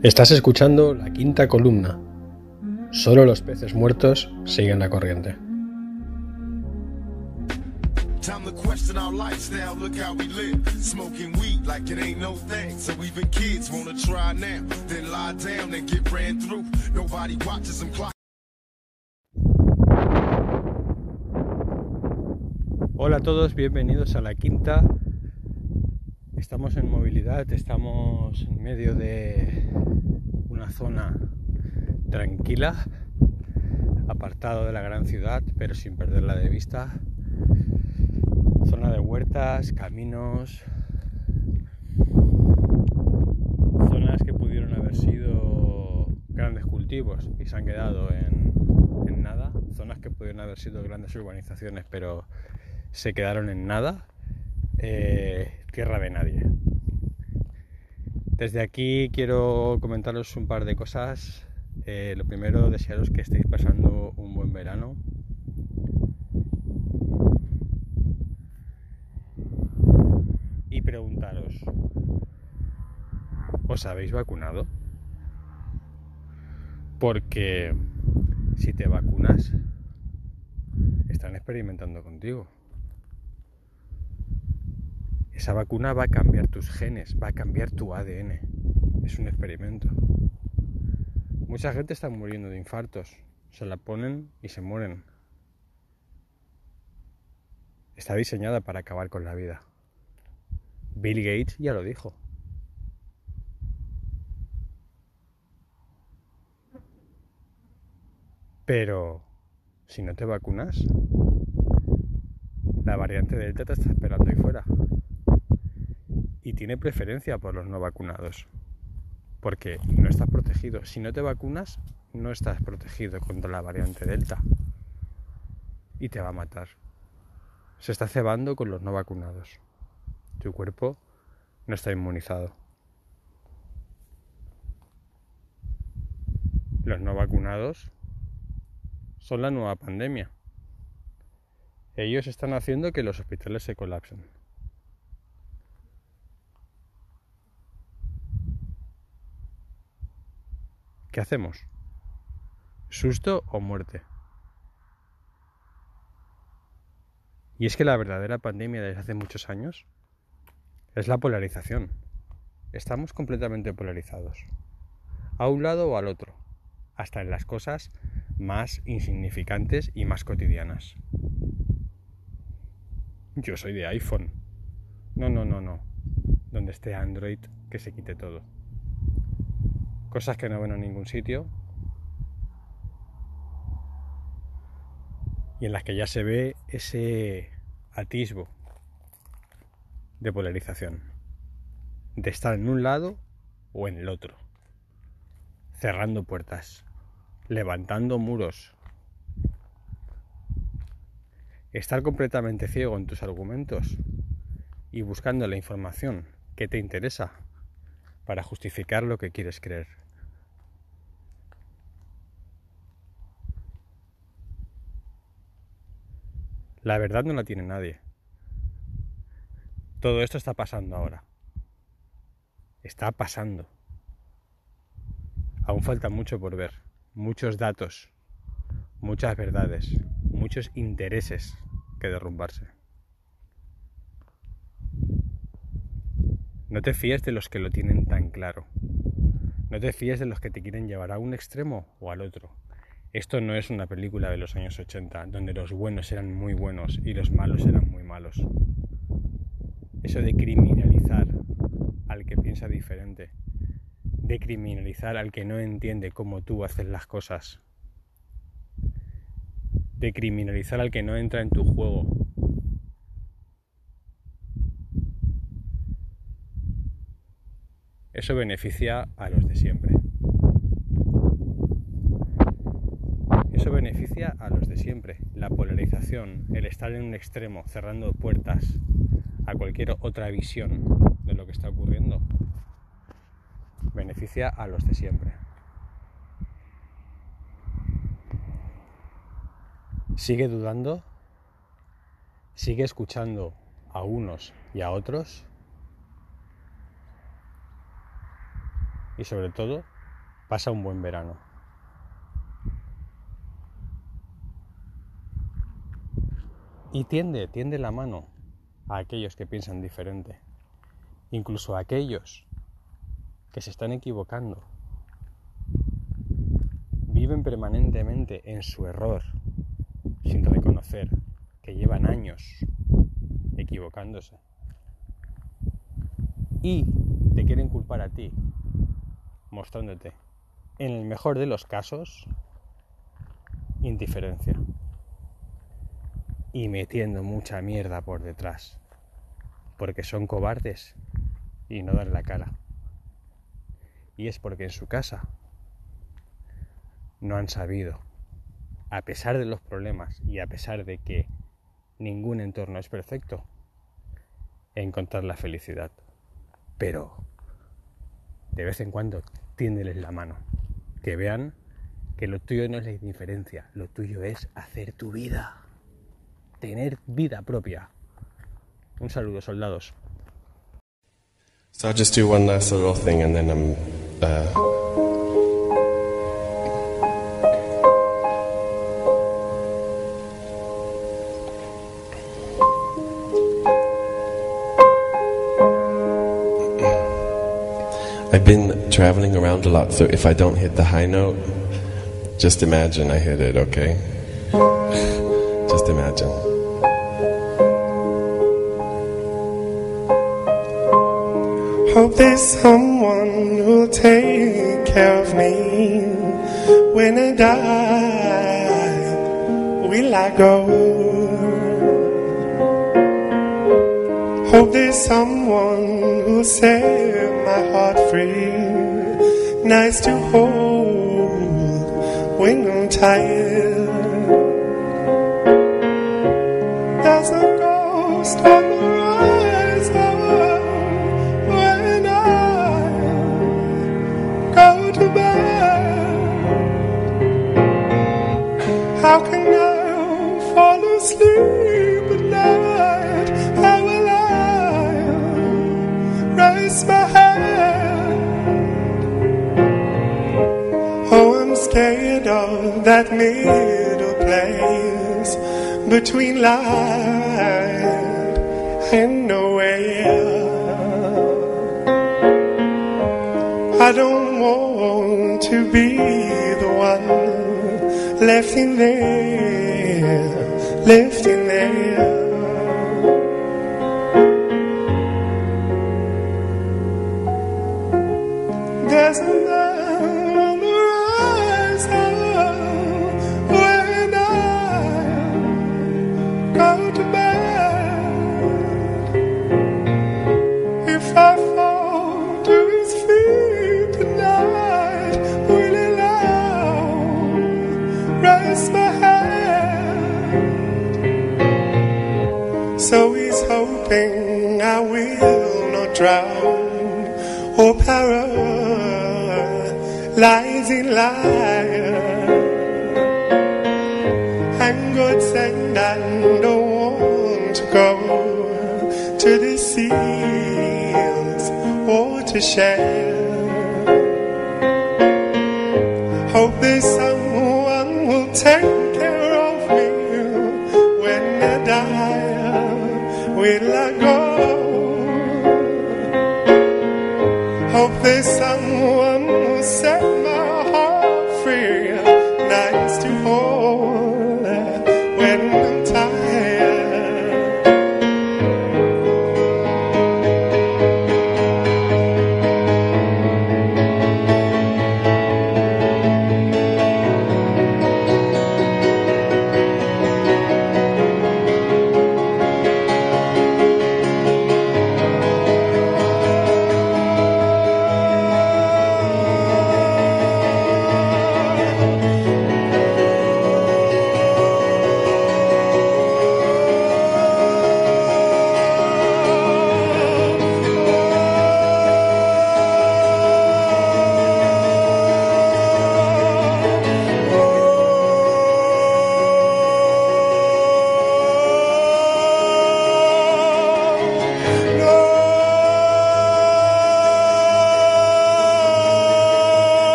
Estás escuchando la quinta columna. Solo los peces muertos siguen la corriente. Time to question our lifestyle, look how we live. Smoking weed like it ain't no thing. So even kids wanna try now, then lie down and get ran through. Nobody watches them clock. Hola a todos, bienvenidos a la quinta. Estamos en movilidad, estamos en medio de una zona tranquila, apartado de la gran ciudad, pero sin perderla de vista. Zona de huertas, caminos, zonas que pudieron haber sido grandes cultivos y se han quedado en, en nada, zonas que pudieron haber sido grandes urbanizaciones, pero se quedaron en nada. Eh, tierra de nadie. Desde aquí quiero comentaros un par de cosas. Eh, lo primero, desearos que estéis pasando un buen verano. Y preguntaros, ¿os habéis vacunado? Porque si te vacunas, están experimentando contigo. Esa vacuna va a cambiar tus genes, va a cambiar tu ADN. Es un experimento. Mucha gente está muriendo de infartos. Se la ponen y se mueren. Está diseñada para acabar con la vida. Bill Gates ya lo dijo. Pero si no te vacunas, la variante Delta te está esperando ahí fuera y tiene preferencia por los no vacunados, porque no estás protegido. Si no te vacunas, no estás protegido contra la variante Delta y te va a matar. Se está cebando con los no vacunados. Tu cuerpo no está inmunizado. Los no vacunados son la nueva pandemia. Ellos están haciendo que los hospitales se colapsen. ¿Qué hacemos? ¿Susto o muerte? Y es que la verdadera pandemia desde hace muchos años es la polarización. Estamos completamente polarizados. A un lado o al otro. Hasta en las cosas más insignificantes y más cotidianas. Yo soy de iPhone. No, no, no, no. Donde esté Android, que se quite todo cosas que no ven en ningún sitio. Y en las que ya se ve ese atisbo de polarización, de estar en un lado o en el otro, cerrando puertas, levantando muros, estar completamente ciego en tus argumentos. Y buscando la información que te interesa para justificar lo que quieres creer. La verdad no la tiene nadie. Todo esto está pasando ahora. Está pasando. Aún falta mucho por ver. Muchos datos, muchas verdades, muchos intereses que derrumbarse. No te fíes de los que lo tienen tan claro. No te fíes de los que te quieren llevar a un extremo o al otro. Esto no es una película de los años 80, donde los buenos eran muy buenos y los malos eran muy malos. Eso de criminalizar al que piensa diferente, de criminalizar al que no entiende cómo tú haces las cosas, de criminalizar al que no entra en tu juego, Eso beneficia a los de siempre. Eso beneficia a los de siempre. La polarización, el estar en un extremo, cerrando puertas a cualquier otra visión de lo que está ocurriendo, beneficia a los de siempre. Sigue dudando, sigue escuchando a unos y a otros y sobre todo, pasa un buen verano. Y tiende, tiende la mano a aquellos que piensan diferente, incluso a aquellos que se están equivocando, viven permanentemente en su error sin reconocer que llevan años equivocándose y te quieren culpar a ti mostrándote en el mejor de los casos indiferencia y metiendo mucha mierda por detrás porque son cobardes y no dan la cara y es porque en su casa no han sabido, a pesar de los problemas y a pesar de que ningún entorno es perfecto, encontrar la felicidad. Pero de vez en cuando tiéndeles la mano, que vean que lo tuyo no es la indiferencia, lo tuyo es hacer tu vida, tener vida propia. Un saludo, soldados. So I'll just do one last little thing and then I'm uh, I've been traveling around a lot, so if I don't hit the high note, just imagine I hit it, okay? just imagine. Hope there's someone who'll take care of me when I die. Will I go? Hope there's someone who'll set my heart free. Nice to hold when I'm tired. There's a ghost on the horizon that middle place between light and nowhere. I don't want to be the one left in there, left in there. There's a hoping I will not drown oh, or paralyze in life. And God said I don't want to go to the seas or oh, to share. Hope there's someone will take Esa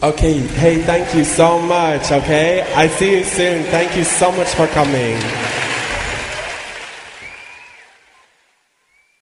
Okay, hey, thank you so much, okay? I see you soon. Thank you so much for coming.